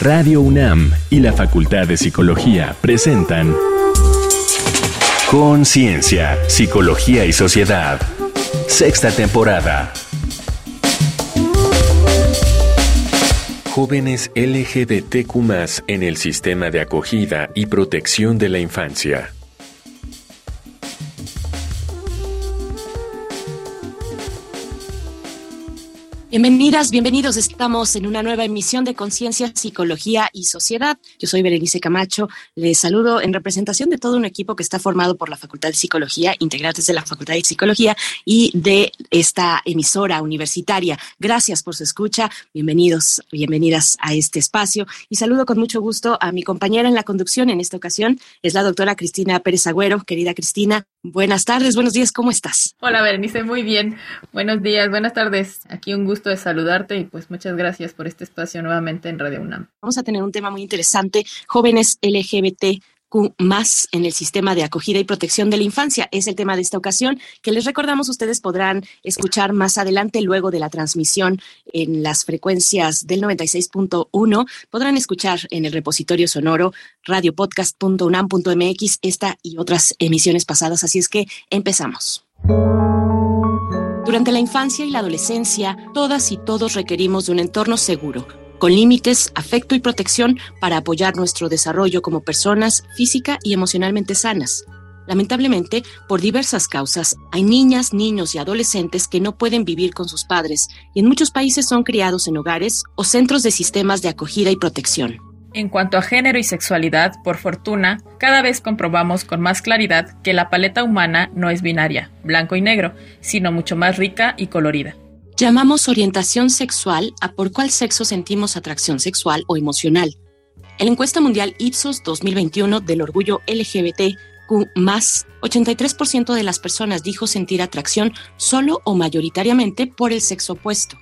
Radio UNAM y la Facultad de Psicología presentan Conciencia, Psicología y Sociedad. Sexta temporada. Jóvenes LGBTQ en el sistema de acogida y protección de la infancia. Bienvenidas, bienvenidos. Estamos en una nueva emisión de Conciencia, Psicología y Sociedad. Yo soy Berenice Camacho. Les saludo en representación de todo un equipo que está formado por la Facultad de Psicología, integrantes de la Facultad de Psicología y de esta emisora universitaria. Gracias por su escucha. Bienvenidos, bienvenidas a este espacio. Y saludo con mucho gusto a mi compañera en la conducción en esta ocasión. Es la doctora Cristina Pérez Agüero. Querida Cristina, buenas tardes, buenos días, ¿cómo estás? Hola Berenice, muy bien. Buenos días, buenas tardes. Aquí un gusto de saludarte y pues muchas gracias por este espacio nuevamente en Radio UNAM. Vamos a tener un tema muy interesante, jóvenes LGBT más en el sistema de acogida y protección de la infancia. Es el tema de esta ocasión que les recordamos ustedes podrán escuchar más adelante luego de la transmisión en las frecuencias del 96.1. Podrán escuchar en el repositorio sonoro radiopodcast.unam.mx esta y otras emisiones pasadas. Así es que empezamos. Durante la infancia y la adolescencia, todas y todos requerimos de un entorno seguro, con límites, afecto y protección para apoyar nuestro desarrollo como personas física y emocionalmente sanas. Lamentablemente, por diversas causas, hay niñas, niños y adolescentes que no pueden vivir con sus padres y en muchos países son criados en hogares o centros de sistemas de acogida y protección. En cuanto a género y sexualidad, por fortuna, cada vez comprobamos con más claridad que la paleta humana no es binaria, blanco y negro, sino mucho más rica y colorida. Llamamos orientación sexual a por cuál sexo sentimos atracción sexual o emocional. En la encuesta mundial Ipsos 2021 del orgullo LGBTQ+, 83% de las personas dijo sentir atracción solo o mayoritariamente por el sexo opuesto,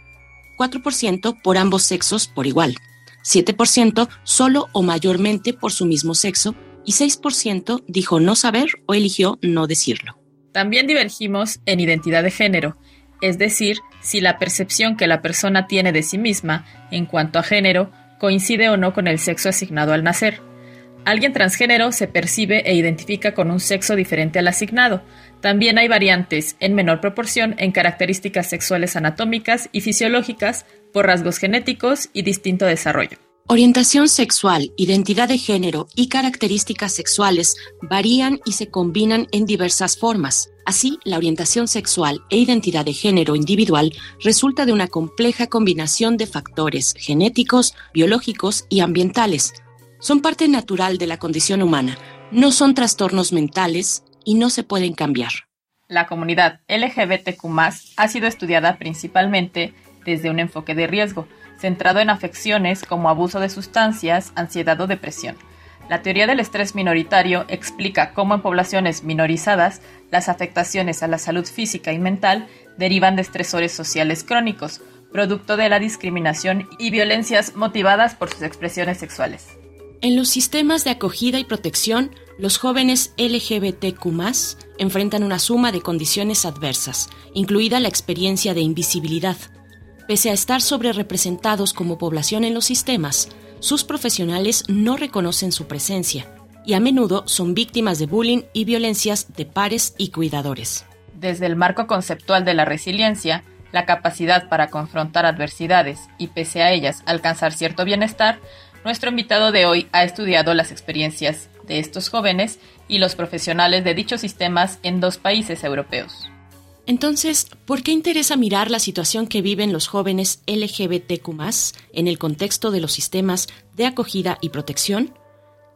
4% por ambos sexos por igual. 7% solo o mayormente por su mismo sexo y 6% dijo no saber o eligió no decirlo. También divergimos en identidad de género, es decir, si la percepción que la persona tiene de sí misma en cuanto a género coincide o no con el sexo asignado al nacer. Alguien transgénero se percibe e identifica con un sexo diferente al asignado. También hay variantes, en menor proporción, en características sexuales anatómicas y fisiológicas, por rasgos genéticos y distinto desarrollo. Orientación sexual, identidad de género y características sexuales varían y se combinan en diversas formas. Así, la orientación sexual e identidad de género individual resulta de una compleja combinación de factores genéticos, biológicos y ambientales. Son parte natural de la condición humana, no son trastornos mentales y no se pueden cambiar. La comunidad LGBTQ ha sido estudiada principalmente desde un enfoque de riesgo, centrado en afecciones como abuso de sustancias, ansiedad o depresión. La teoría del estrés minoritario explica cómo en poblaciones minorizadas las afectaciones a la salud física y mental derivan de estresores sociales crónicos, producto de la discriminación y violencias motivadas por sus expresiones sexuales. En los sistemas de acogida y protección, los jóvenes LGBTQ enfrentan una suma de condiciones adversas, incluida la experiencia de invisibilidad, Pese a estar sobre representados como población en los sistemas, sus profesionales no reconocen su presencia y a menudo son víctimas de bullying y violencias de pares y cuidadores. Desde el marco conceptual de la resiliencia, la capacidad para confrontar adversidades y pese a ellas alcanzar cierto bienestar, nuestro invitado de hoy ha estudiado las experiencias de estos jóvenes y los profesionales de dichos sistemas en dos países europeos. Entonces, ¿por qué interesa mirar la situación que viven los jóvenes LGBTQ en el contexto de los sistemas de acogida y protección?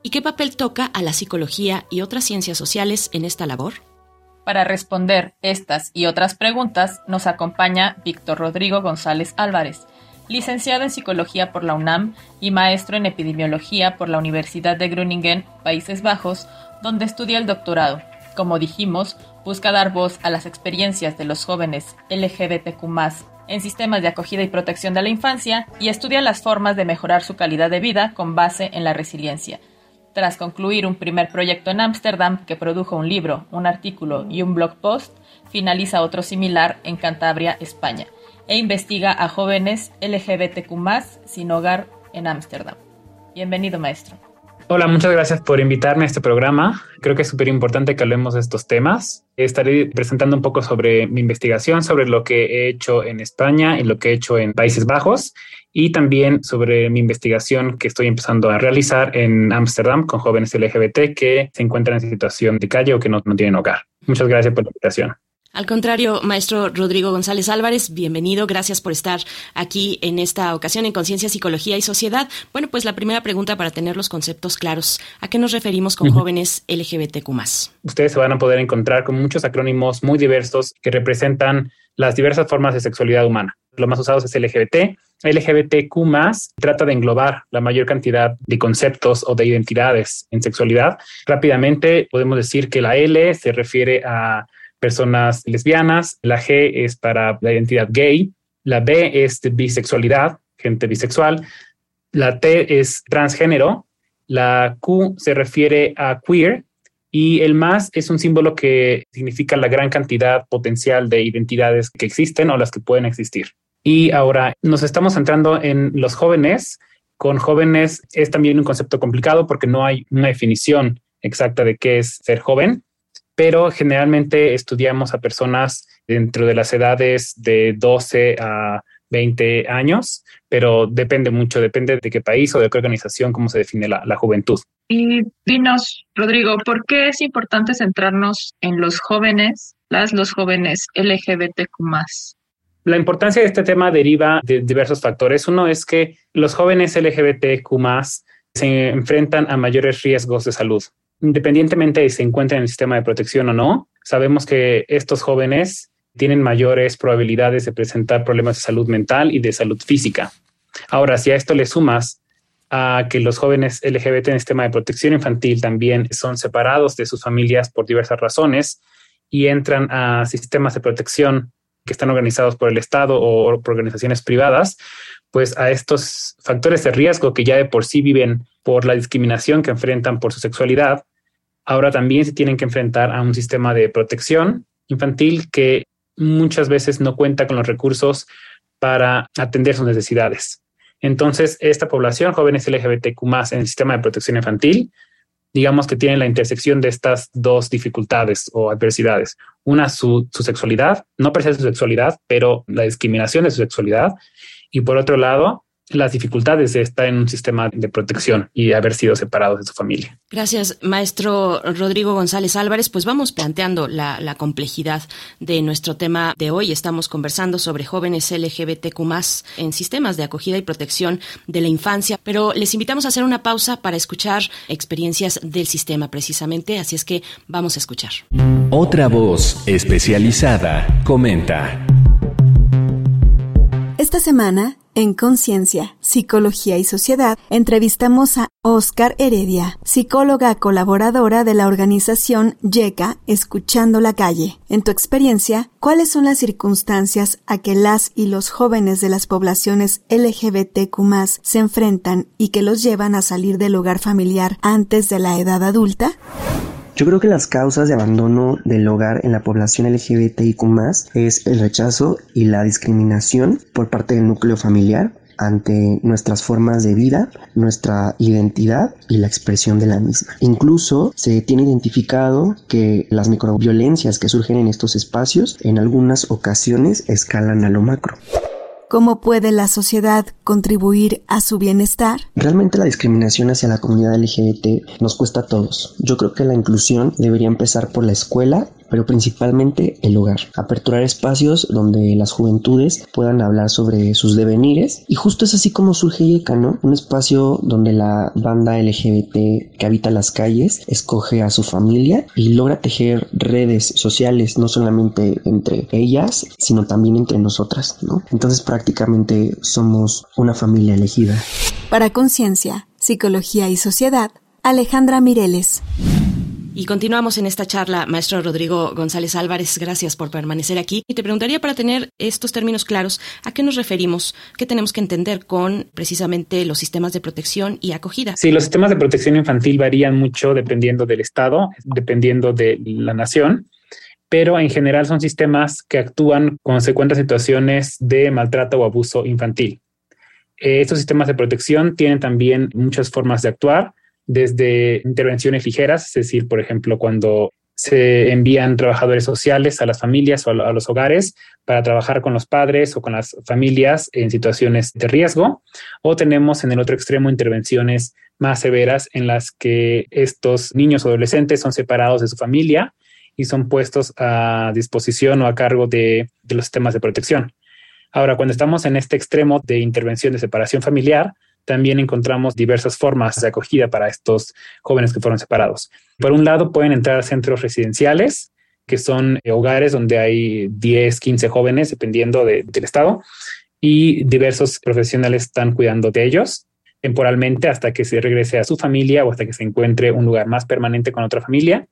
¿Y qué papel toca a la psicología y otras ciencias sociales en esta labor? Para responder estas y otras preguntas nos acompaña Víctor Rodrigo González Álvarez, licenciado en Psicología por la UNAM y maestro en Epidemiología por la Universidad de Groningen, Países Bajos, donde estudia el doctorado. Como dijimos, busca dar voz a las experiencias de los jóvenes LGBTQ en sistemas de acogida y protección de la infancia y estudia las formas de mejorar su calidad de vida con base en la resiliencia. Tras concluir un primer proyecto en Ámsterdam que produjo un libro, un artículo y un blog post, finaliza otro similar en Cantabria, España, e investiga a jóvenes LGBTQ sin hogar en Ámsterdam. Bienvenido, maestro. Hola, muchas gracias por invitarme a este programa. Creo que es súper importante que hablemos de estos temas. Estaré presentando un poco sobre mi investigación, sobre lo que he hecho en España y lo que he hecho en Países Bajos y también sobre mi investigación que estoy empezando a realizar en Ámsterdam con jóvenes LGBT que se encuentran en situación de calle o que no, no tienen hogar. Muchas gracias por la invitación. Al contrario, maestro Rodrigo González Álvarez, bienvenido. Gracias por estar aquí en esta ocasión en Conciencia, Psicología y Sociedad. Bueno, pues la primera pregunta para tener los conceptos claros. ¿A qué nos referimos con jóvenes LGBTQ? Ustedes se van a poder encontrar con muchos acrónimos muy diversos que representan las diversas formas de sexualidad humana. Lo más usado es LGBT. LGBTQ trata de englobar la mayor cantidad de conceptos o de identidades en sexualidad. Rápidamente podemos decir que la L se refiere a personas lesbianas, la G es para la identidad gay, la B es de bisexualidad, gente bisexual, la T es transgénero, la Q se refiere a queer y el más es un símbolo que significa la gran cantidad potencial de identidades que existen o las que pueden existir. Y ahora nos estamos centrando en los jóvenes. Con jóvenes es también un concepto complicado porque no hay una definición exacta de qué es ser joven pero generalmente estudiamos a personas dentro de las edades de 12 a 20 años, pero depende mucho, depende de qué país o de qué organización, cómo se define la, juventud. Y dinos, Rodrigo, ¿por qué es importante centrarnos en los jóvenes, las los jóvenes LGBTQ la importancia de este tema deriva de diversos factores. Uno es que los jóvenes LGBTQ se enfrentan a mayores riesgos de salud independientemente de si se encuentran en el sistema de protección o no, sabemos que estos jóvenes tienen mayores probabilidades de presentar problemas de salud mental y de salud física. Ahora, si a esto le sumas a que los jóvenes LGBT en el sistema de protección infantil también son separados de sus familias por diversas razones y entran a sistemas de protección que están organizados por el Estado o por organizaciones privadas, pues a estos factores de riesgo que ya de por sí viven por la discriminación que enfrentan por su sexualidad, ahora también se tienen que enfrentar a un sistema de protección infantil que muchas veces no cuenta con los recursos para atender sus necesidades. Entonces, esta población, jóvenes LGBTQ en el sistema de protección infantil, digamos que tienen la intersección de estas dos dificultades o adversidades. Una, su, su sexualidad, no per su sexualidad, pero la discriminación de su sexualidad. Y por otro lado, las dificultades de estar en un sistema de protección y haber sido separados de su familia. Gracias, maestro Rodrigo González Álvarez. Pues vamos planteando la, complejidad de nuestro tema de hoy. Estamos conversando sobre jóvenes LGBTQ en sistemas de acogida y protección de la infancia, pero les invitamos a hacer una pausa para escuchar experiencias del sistema precisamente, así es que vamos a escuchar. Otra voz especializada comenta. Esta semana en Conciencia, Psicología y Sociedad, entrevistamos a Oscar Heredia, psicóloga colaboradora de la organización YECA Escuchando la Calle. En tu experiencia, ¿cuáles son las circunstancias a que las y los jóvenes de las poblaciones LGBTQ se enfrentan y que los llevan a salir del hogar familiar antes de la edad adulta? Yo creo que las causas de abandono del hogar en la población LGBTIQ es el rechazo y la discriminación por parte del núcleo familiar ante nuestras formas de vida, nuestra identidad y la expresión de la misma. Incluso se tiene identificado que las microviolencias que surgen en estos espacios en algunas ocasiones escalan a lo macro. ¿Cómo puede la sociedad contribuir a su bienestar? Realmente la discriminación hacia la comunidad LGBT nos cuesta a todos. Yo creo que la inclusión debería empezar por la escuela pero principalmente el hogar. Aperturar espacios donde las juventudes puedan hablar sobre sus devenires y justo es así como surge YECA, ¿no? Un espacio donde la banda LGBT que habita las calles escoge a su familia y logra tejer redes sociales no solamente entre ellas, sino también entre nosotras, ¿no? Entonces prácticamente somos una familia elegida. Para Conciencia, Psicología y Sociedad, Alejandra Mireles. Y continuamos en esta charla, maestro Rodrigo González Álvarez, gracias por permanecer aquí. Y te preguntaría para tener estos términos claros, ¿a qué nos referimos? ¿Qué tenemos que entender con precisamente los sistemas de protección y acogida? Sí, los sistemas de protección infantil varían mucho dependiendo del estado, dependiendo de la nación pero en general son sistemas que actúan cuando se situaciones de maltrato o abuso infantil. Eh, estos sistemas de protección tienen también muchas formas de actuar, desde intervenciones ligeras, es decir, por ejemplo, cuando se envían trabajadores sociales a las familias o a los hogares para trabajar con los padres o con las familias en situaciones de riesgo. O tenemos en el otro extremo intervenciones más severas en las que estos niños o adolescentes son separados de su familia y son puestos a disposición o a cargo de, de los sistemas de protección. Ahora, cuando estamos en este extremo de intervención de separación familiar, también encontramos diversas formas de acogida para estos jóvenes que fueron separados. Por un lado, pueden entrar a centros residenciales, que son eh, hogares donde hay 10, 15 jóvenes, dependiendo del estado, y diversos profesionales están cuidando de ellos temporalmente hasta que se regrese a su familia o hasta que se encuentre un lugar más permanente con otra familia.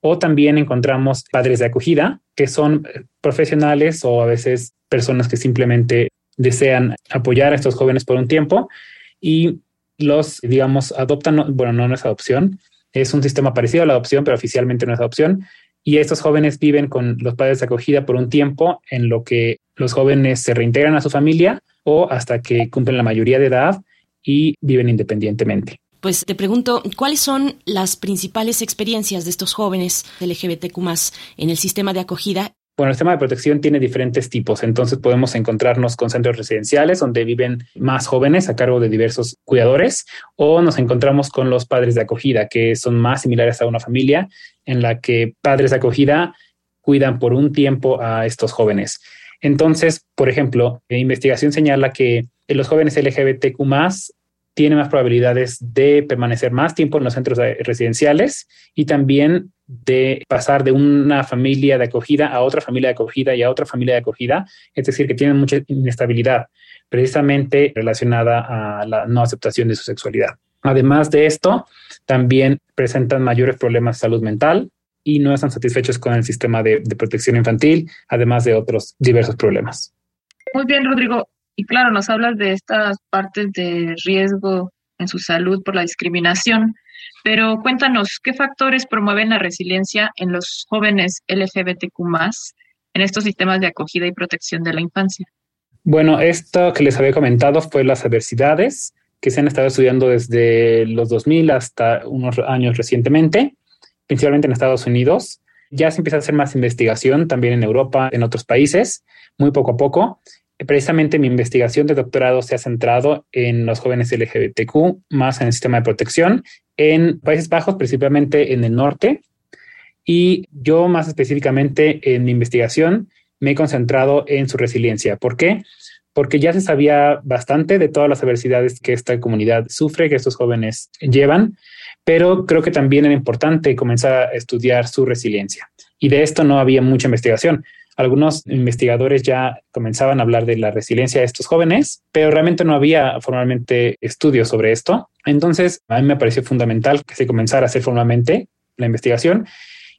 O también encontramos padres de acogida, que son eh, profesionales o a veces personas que simplemente desean apoyar a estos jóvenes por un tiempo y los, digamos, adoptan, bueno, no, es adopción, es un sistema parecido a la adopción, pero oficialmente no es adopción. Y estos jóvenes viven con los padres de acogida por un tiempo en lo que los jóvenes se reintegran a su familia o hasta que cumplen la mayoría de edad y viven independientemente. Pues te pregunto, ¿cuáles son las principales experiencias de estos jóvenes LGBTQ en el sistema de acogida bueno, el sistema de protección tiene diferentes tipos, entonces podemos encontrarnos con centros residenciales donde viven más jóvenes a cargo de diversos cuidadores o nos encontramos con los padres de acogida, que son más similares a una familia en la que padres de acogida cuidan por un tiempo a estos jóvenes. Entonces, por ejemplo, la investigación señala que los jóvenes LGBTQ tiene más probabilidades de permanecer más tiempo en los centros residenciales y también de pasar de una familia de acogida a otra familia de acogida y a otra familia de acogida, es decir, que tienen mucha inestabilidad precisamente relacionada a la no aceptación de su sexualidad. Además de esto, también presentan mayores problemas de salud mental y no están satisfechos con el sistema de, de protección infantil, además de otros diversos problemas. Muy bien, Rodrigo. Y claro, nos hablas de estas partes de riesgo en su salud por la discriminación, pero cuéntanos, ¿qué factores promueven la resiliencia en los jóvenes LGBTQ en estos sistemas de acogida y protección de la infancia? Bueno, esto que les había comentado fue las adversidades que se han estado estudiando desde los 2000 hasta unos años recientemente, principalmente en Estados Unidos. Ya se empieza a hacer más investigación también en Europa, en otros países, muy poco a poco precisamente mi investigación de doctorado se ha centrado en los jóvenes LGBTQ, más en el sistema de protección, en Países Bajos, principalmente en el norte. Y yo más específicamente en mi investigación me he concentrado en su resiliencia. ¿Por qué? Porque ya se sabía bastante de todas las adversidades que esta comunidad sufre, que estos jóvenes llevan, pero creo que también era importante comenzar a estudiar su resiliencia. Y de esto no había mucha investigación algunos investigadores ya comenzaban a hablar de la resiliencia de estos jóvenes, pero realmente no había formalmente estudios sobre esto. Entonces, a mí me pareció fundamental que se comenzara a hacer formalmente la investigación.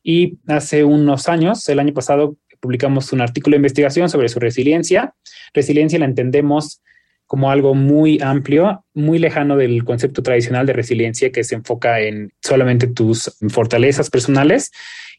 Y hace unos años, el año pasado, publicamos un artículo de investigación sobre su resiliencia. Resiliencia la entendemos como algo muy amplio, muy lejano del concepto tradicional de resiliencia que se enfoca en solamente tus fortalezas personales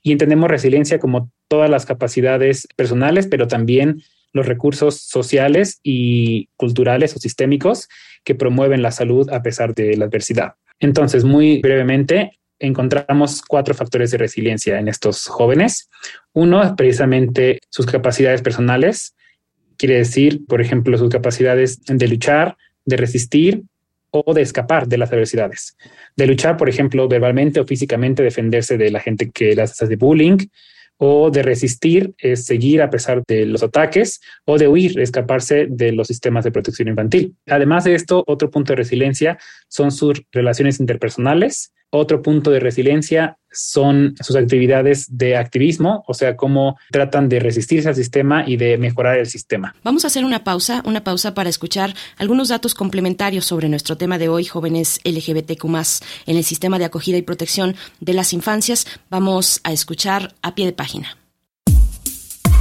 y entendemos resiliencia como todas las capacidades personales, pero también los recursos sociales y culturales o sistémicos que promueven la salud a pesar de la adversidad. Entonces, muy brevemente, encontramos cuatro factores de resiliencia en estos jóvenes. Uno precisamente sus capacidades personales, quiere decir, por ejemplo, sus capacidades de luchar, de resistir o de escapar de las adversidades. De luchar, por ejemplo, verbalmente o físicamente, defenderse de la gente que las hace de bullying, o de resistir es seguir a pesar de los ataques, o de huir, escaparse de los sistemas de protección infantil. Además de esto, otro punto de resiliencia son sus relaciones interpersonales, otro punto de resiliencia son sus actividades de activismo, o sea, cómo tratan de resistirse al sistema y de mejorar el sistema. Vamos a hacer una pausa, una pausa para escuchar algunos datos complementarios sobre nuestro tema de hoy, jóvenes LGBTQ en el sistema de acogida y protección de las infancias. Vamos a escuchar a pie de página.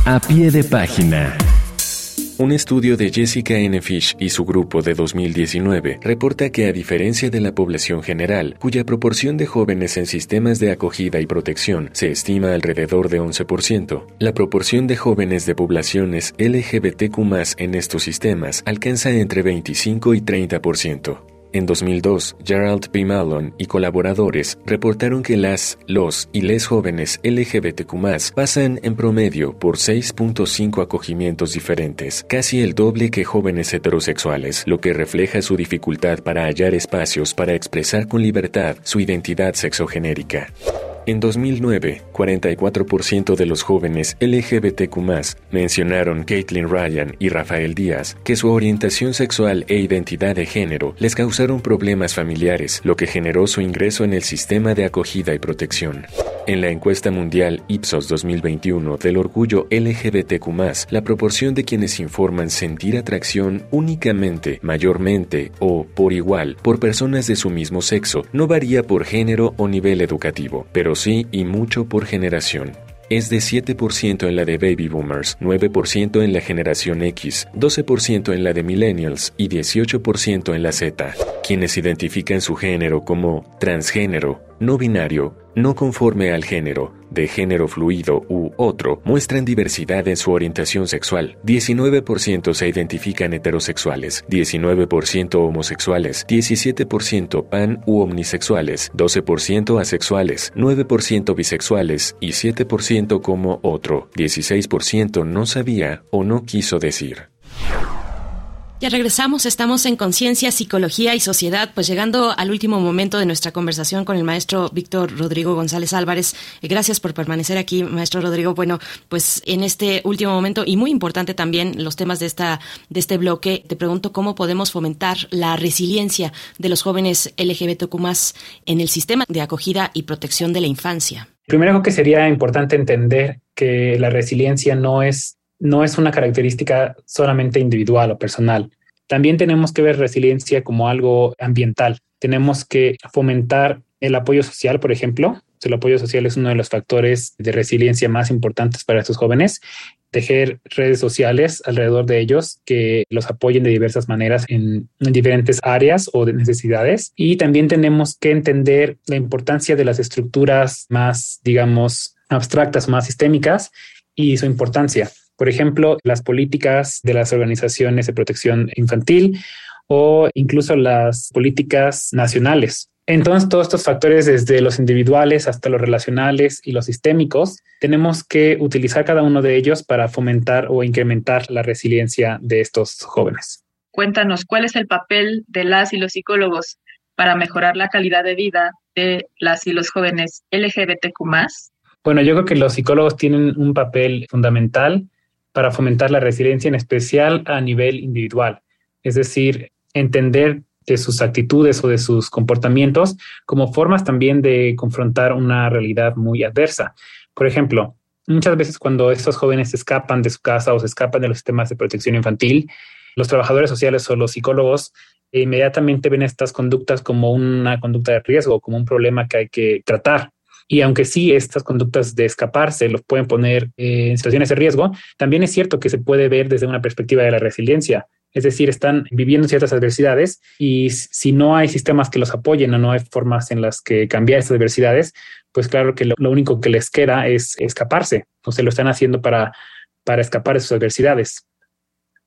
A pie de página. Un estudio de Jessica N. Fish y su grupo de 2019 reporta que a diferencia de la población general, cuya proporción de jóvenes en sistemas de acogida y protección se estima alrededor de 11%, la proporción de jóvenes de poblaciones LGBTQ en estos sistemas alcanza entre 25 y 30%. En 2002, Gerald P. Malone y colaboradores reportaron que las, los y les jóvenes LGBTQ pasan en promedio por 6.5 acogimientos diferentes, casi el doble que jóvenes heterosexuales, lo que refleja su dificultad para hallar espacios para expresar con libertad su identidad sexogenérica. En 2009, 44% de los jóvenes LGBTQ mencionaron Caitlin Ryan y Rafael Díaz que su orientación sexual e identidad de género les causaron problemas familiares, lo que generó su ingreso en el sistema de acogida y protección. En la encuesta mundial Ipsos 2021 del orgullo LGBTQ, la proporción de quienes informan sentir atracción únicamente, mayormente o por igual por personas de su mismo sexo no varía por género o nivel educativo, pero sí y mucho por generación. Es de 7% en la de baby boomers, 9% en la generación X, 12% en la de millennials y 18% en la Z, quienes identifican su género como transgénero, no binario, no conforme al género, de género fluido u otro, muestran diversidad en su orientación sexual. 19% se identifican heterosexuales, 19% homosexuales, 17% pan u omnisexuales, 12% asexuales, 9% bisexuales y 7% como otro. 16% no sabía o no quiso decir. Ya regresamos, estamos en Conciencia, Psicología y Sociedad, pues llegando al último momento de nuestra conversación con el maestro Víctor Rodrigo González Álvarez. Eh, gracias por permanecer aquí, maestro Rodrigo. Bueno, pues en este último momento y muy importante también los temas de esta de este bloque, te pregunto cómo podemos fomentar la resiliencia de los jóvenes LGBTQ+ en el sistema de acogida y protección de la infancia. Primero que sería importante entender que la resiliencia no es no es una característica solamente individual o personal. También tenemos que ver resiliencia como algo ambiental. Tenemos que fomentar el apoyo social, por ejemplo. El apoyo social es uno de los factores de resiliencia más importantes para estos jóvenes. Tejer redes sociales alrededor de ellos que los apoyen de diversas maneras en, en diferentes áreas o de necesidades. Y también tenemos que entender la importancia de las estructuras más, digamos, abstractas, más sistémicas y su importancia por ejemplo, las políticas de las organizaciones de protección infantil o incluso las políticas nacionales. Entonces, todos estos factores, desde los individuales hasta los relacionales y los sistémicos, tenemos que utilizar cada uno de ellos para fomentar o incrementar la resiliencia de estos jóvenes. Cuéntanos, ¿cuál es el papel de las y los psicólogos para mejorar la calidad de vida de las y los jóvenes LGBTQ? Bueno, yo creo que los psicólogos tienen un papel fundamental para fomentar la resiliencia, en especial a nivel individual. Es decir, entender de sus actitudes o de sus comportamientos como formas también de confrontar una realidad muy adversa. Por ejemplo, muchas veces cuando estos jóvenes escapan de su casa o se escapan de los sistemas de protección infantil, los trabajadores sociales o los psicólogos inmediatamente ven estas conductas como una conducta de riesgo, como un problema que hay que tratar. Y aunque sí estas conductas de escaparse los pueden poner en situaciones de riesgo, también es cierto que se puede ver desde una perspectiva de la resiliencia. Es decir, están viviendo ciertas adversidades y si no hay sistemas que los apoyen o no hay formas en las que cambiar esas adversidades, pues claro que lo, único que les queda es escaparse. O se lo están haciendo para, para escapar de sus adversidades.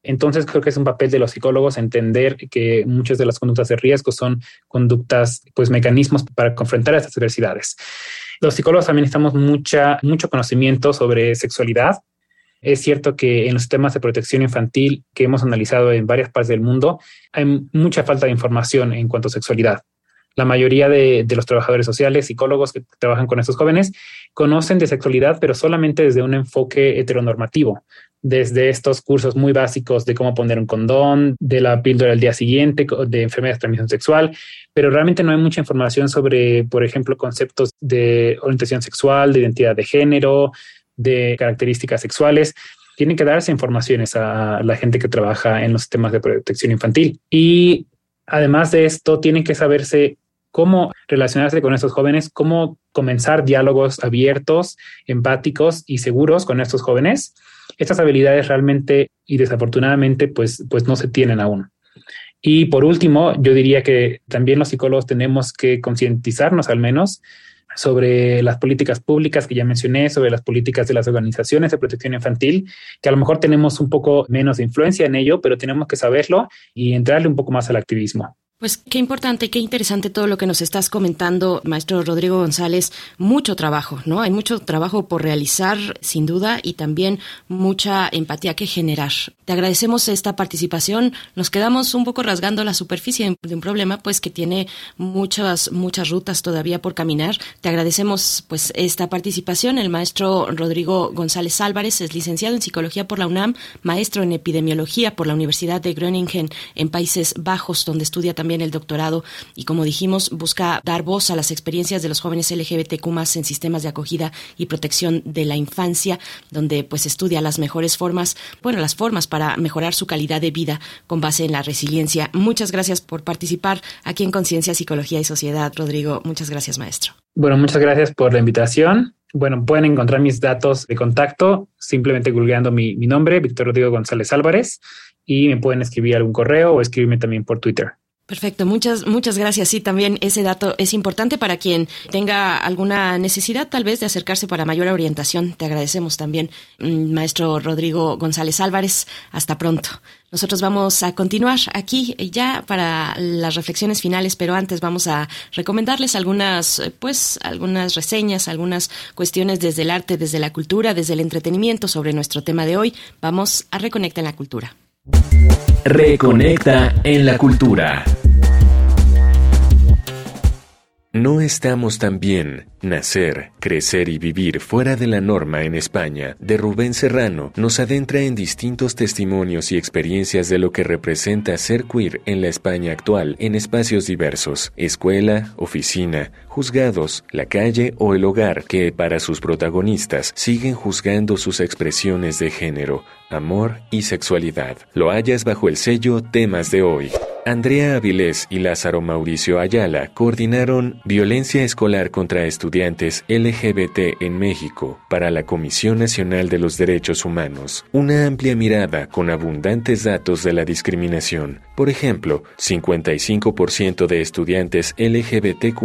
Entonces creo que es un papel de los psicólogos entender que muchas de las conductas de riesgo son conductas, pues mecanismos para confrontar estas adversidades. Los psicólogos también necesitamos mucha, mucho conocimiento sobre sexualidad. Es cierto que en los temas de protección infantil que hemos analizado en varias partes del mundo hay mucha falta de información en cuanto a sexualidad. La mayoría de, los trabajadores sociales, psicólogos que trabajan con estos jóvenes, conocen de sexualidad, pero solamente desde un enfoque heteronormativo, desde estos cursos muy básicos de cómo poner un condón, de la píldora del día siguiente, de enfermedades de transmisión sexual, pero realmente no hay mucha información sobre, por ejemplo, conceptos de orientación sexual, de identidad de género, de características sexuales. Tienen que darse informaciones a la gente que trabaja en los sistemas de protección infantil. Y además de esto, tienen que saberse cómo relacionarse con estos jóvenes, cómo comenzar diálogos abiertos, empáticos y seguros con estos jóvenes Estas habilidades realmente y desafortunadamente pues, pues no se tienen aún. Y por último, yo diría que también los psicólogos tenemos que concientizarnos al menos sobre las políticas públicas que ya mencioné, sobre las políticas de las organizaciones de protección infantil, que a lo mejor tenemos un poco menos de influencia en ello, pero tenemos que saberlo y entrarle un poco más al activismo. Pues qué importante, qué interesante todo lo que nos estás comentando, maestro Rodrigo González. Mucho trabajo, ¿no? Hay mucho trabajo por realizar, sin duda, y también mucha empatía que generar. Te agradecemos esta participación. Nos quedamos un poco rasgando la superficie de un problema, pues que tiene muchas, muchas rutas todavía por caminar. Te agradecemos, pues, esta participación. El maestro Rodrigo González Álvarez es licenciado en psicología por la UNAM, maestro en epidemiología por la Universidad de Groningen en Países Bajos, donde estudia también el doctorado y como dijimos busca dar voz a las experiencias de los jóvenes LGBTQ en sistemas de acogida y protección de la infancia, donde pues estudia las mejores formas, bueno, las formas para mejorar su calidad de vida con base en la resiliencia. Muchas gracias por participar aquí en Conciencia, Psicología y Sociedad, Rodrigo. Muchas gracias, maestro. Bueno, muchas gracias por la invitación. Bueno, pueden encontrar mis datos de contacto simplemente googleando mi, mi nombre, Víctor Rodrigo González Álvarez, y me pueden escribir algún correo o escribirme también por Twitter. Perfecto, muchas, muchas gracias. Sí, también ese dato es importante para quien tenga alguna necesidad tal vez de acercarse para mayor orientación. Te agradecemos también, mm, maestro Rodrigo González Álvarez. Hasta pronto. Nosotros vamos a continuar aquí ya para las reflexiones finales, pero antes vamos a recomendarles algunas, pues, algunas reseñas, algunas cuestiones desde el arte, desde la cultura, desde el entretenimiento sobre nuestro tema de hoy. Vamos a Reconectar en la Cultura. Reconecta en la cultura. No estamos tan bien. Nacer, crecer y vivir fuera de la norma en España, de Rubén Serrano, nos adentra en distintos testimonios y experiencias de lo que representa ser queer en la España actual en espacios diversos, escuela, oficina, juzgados, la calle o el hogar, que para sus protagonistas siguen juzgando sus expresiones de género, amor y sexualidad. Lo hallas bajo el sello Temas de hoy. Andrea Avilés y Lázaro Mauricio Ayala coordinaron Violencia Escolar contra Estudiantes LGBT en México para la Comisión Nacional de los Derechos Humanos, una amplia mirada con abundantes datos de la discriminación. Por ejemplo, 55% de estudiantes LGBTQ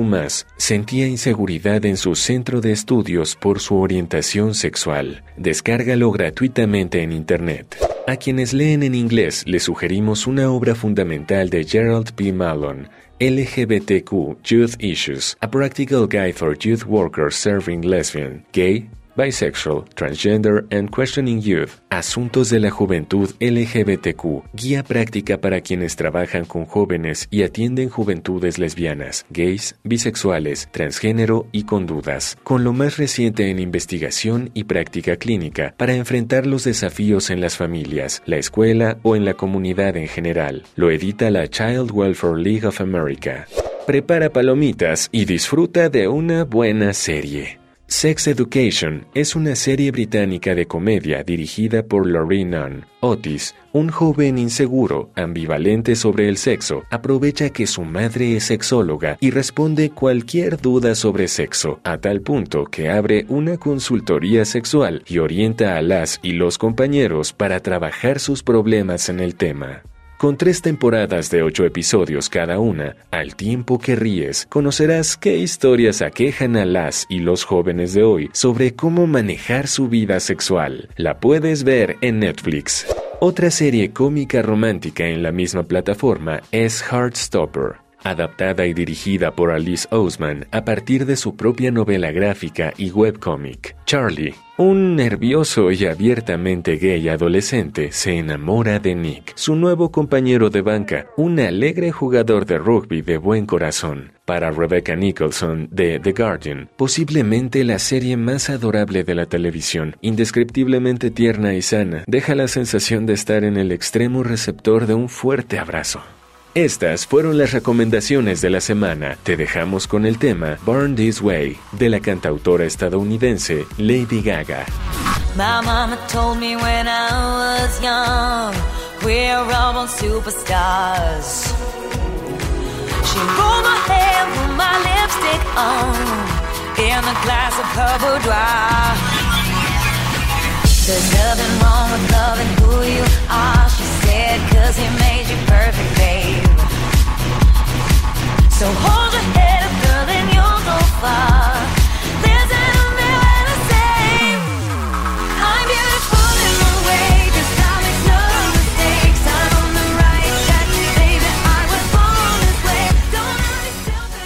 sentía inseguridad en su centro de estudios por su orientación sexual. Descárgalo gratuitamente en Internet. A quienes leen en inglés les sugerimos una obra fundamental de Gerald P. Malone, LGBTQ Youth Issues, A Practical Guide for Youth Workers Serving Lesbian, Gay, Bisexual, Transgender and Questioning Youth, Asuntos de la Juventud LGBTQ, guía práctica para quienes trabajan con jóvenes y atienden juventudes lesbianas, gays, bisexuales, transgénero y con dudas, con lo más reciente en investigación y práctica clínica para enfrentar los desafíos en las familias, la escuela o en la comunidad en general. Lo edita la Child Welfare League of America. Prepara palomitas y disfruta de una buena serie. Sex Education es una serie británica de comedia dirigida por Laurie Nunn. Otis, un joven inseguro, ambivalente sobre el sexo, aprovecha que su madre es sexóloga y responde cualquier duda sobre sexo, a tal punto que abre una consultoría sexual y orienta a las y los compañeros para trabajar sus problemas en el tema. Con tres temporadas de ocho episodios cada una, al tiempo que ríes, conocerás qué historias aquejan a las y los jóvenes de hoy sobre cómo manejar su vida sexual. La puedes ver en Netflix. Otra serie cómica romántica en la misma plataforma es Heartstopper adaptada y dirigida por Alice Ousman a partir de su propia novela gráfica y webcómic. Charlie, un nervioso y abiertamente gay adolescente, se enamora de Nick, su nuevo compañero de banca, un alegre jugador de rugby de buen corazón. Para Rebecca Nicholson de The Guardian, posiblemente la serie más adorable de la televisión, indescriptiblemente tierna y sana, deja la sensación de estar en el extremo receptor de un fuerte abrazo. Estas fueron las recomendaciones de la semana. Te dejamos con el tema Born This Way de la cantautora estadounidense Lady Gaga. She my hair, put my lipstick on, with she said, made you perfect,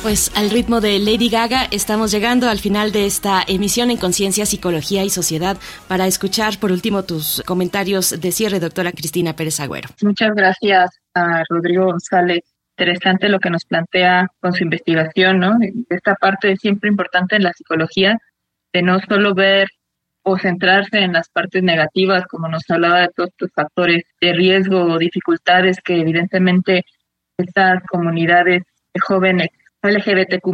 Pues al ritmo de Lady Gaga estamos llegando al final de esta emisión en Conciencia, Psicología y Sociedad para escuchar por último tus comentarios de cierre, doctora Cristina Pérez Agüero. Muchas gracias a Rodrigo González. Interesante lo que nos plantea con su investigación, ¿no? Esta parte es siempre importante en la psicología, de no solo ver o centrarse en las partes negativas, como nos hablaba de todos estos factores de riesgo o dificultades que evidentemente estas comunidades de jóvenes LGBTQ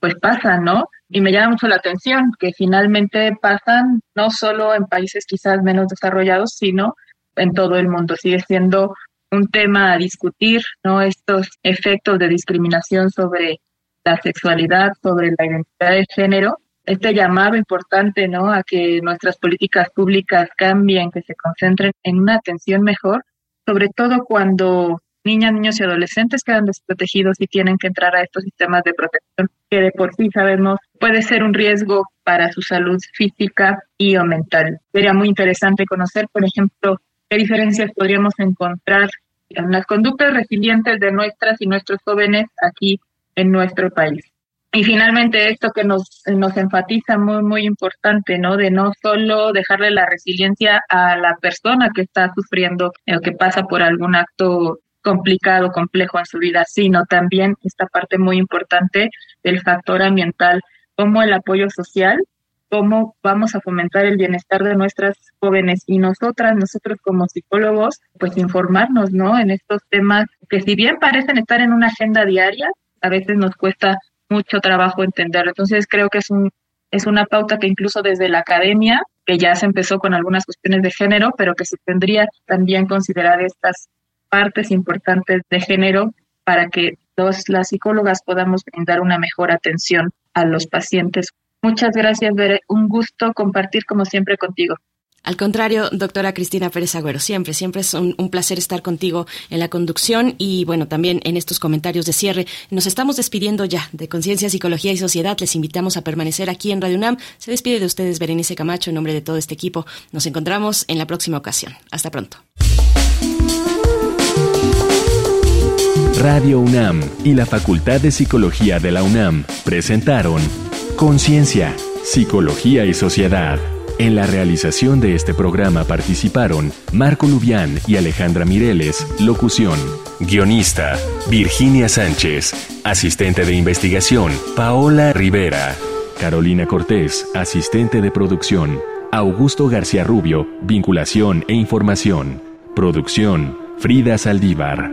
pues pasan, ¿no? Y me llama mucho la atención que finalmente pasan no solo en países quizás menos desarrollados, sino en todo el mundo. Sigue siendo un tema a discutir, ¿no? Estos efectos de discriminación sobre la sexualidad, sobre la identidad de género. Este llamado importante, ¿no? A que nuestras políticas públicas cambien, que se concentren en una atención mejor, sobre todo cuando niñas, niños y adolescentes quedan desprotegidos y tienen que entrar a estos sistemas de protección que de por sí sabemos puede ser un riesgo para su salud física y o mental. Sería muy interesante conocer, por ejemplo, qué diferencias podríamos encontrar en las conductas resilientes de nuestras y nuestros jóvenes aquí en nuestro país. Y finalmente esto que nos, nos enfatiza muy, muy importante, ¿no? De no solo dejarle la resiliencia a la persona que está sufriendo o que pasa por algún acto complicado, complejo en su vida, sino también esta parte muy importante del factor ambiental, como el apoyo social, cómo vamos a fomentar el bienestar de nuestras jóvenes y nosotras, nosotros como psicólogos, pues informarnos, ¿no? En estos temas que si bien parecen estar en una agenda diaria, a veces nos cuesta mucho trabajo entenderlo. Entonces creo que es un es una pauta que incluso desde la academia, que ya se empezó con algunas cuestiones de género, pero que se tendría también considerar estas partes importantes de género para que los, las psicólogas podamos brindar una mejor atención a los pacientes. Muchas gracias, Bere. Un gusto compartir como siempre contigo. Al contrario, doctora Cristina Pérez Agüero, siempre, siempre es un, un, placer estar contigo en la conducción y bueno, también en estos comentarios de cierre. Nos estamos despidiendo ya de Conciencia, Psicología y Sociedad. Les invitamos a permanecer aquí en Radio UNAM. Se despide de ustedes Berenice Camacho en nombre de todo este equipo. Nos encontramos en la próxima ocasión. Hasta pronto. Radio UNAM y la Facultad de Psicología de la UNAM presentaron Conciencia, Psicología y Sociedad. En la realización de este programa participaron Marco Lubián y Alejandra Mireles, locución. Guionista, Virginia Sánchez. Asistente de investigación, Paola Rivera. Carolina Cortés, asistente de producción. Augusto García Rubio, vinculación e información. Producción, Frida Saldívar.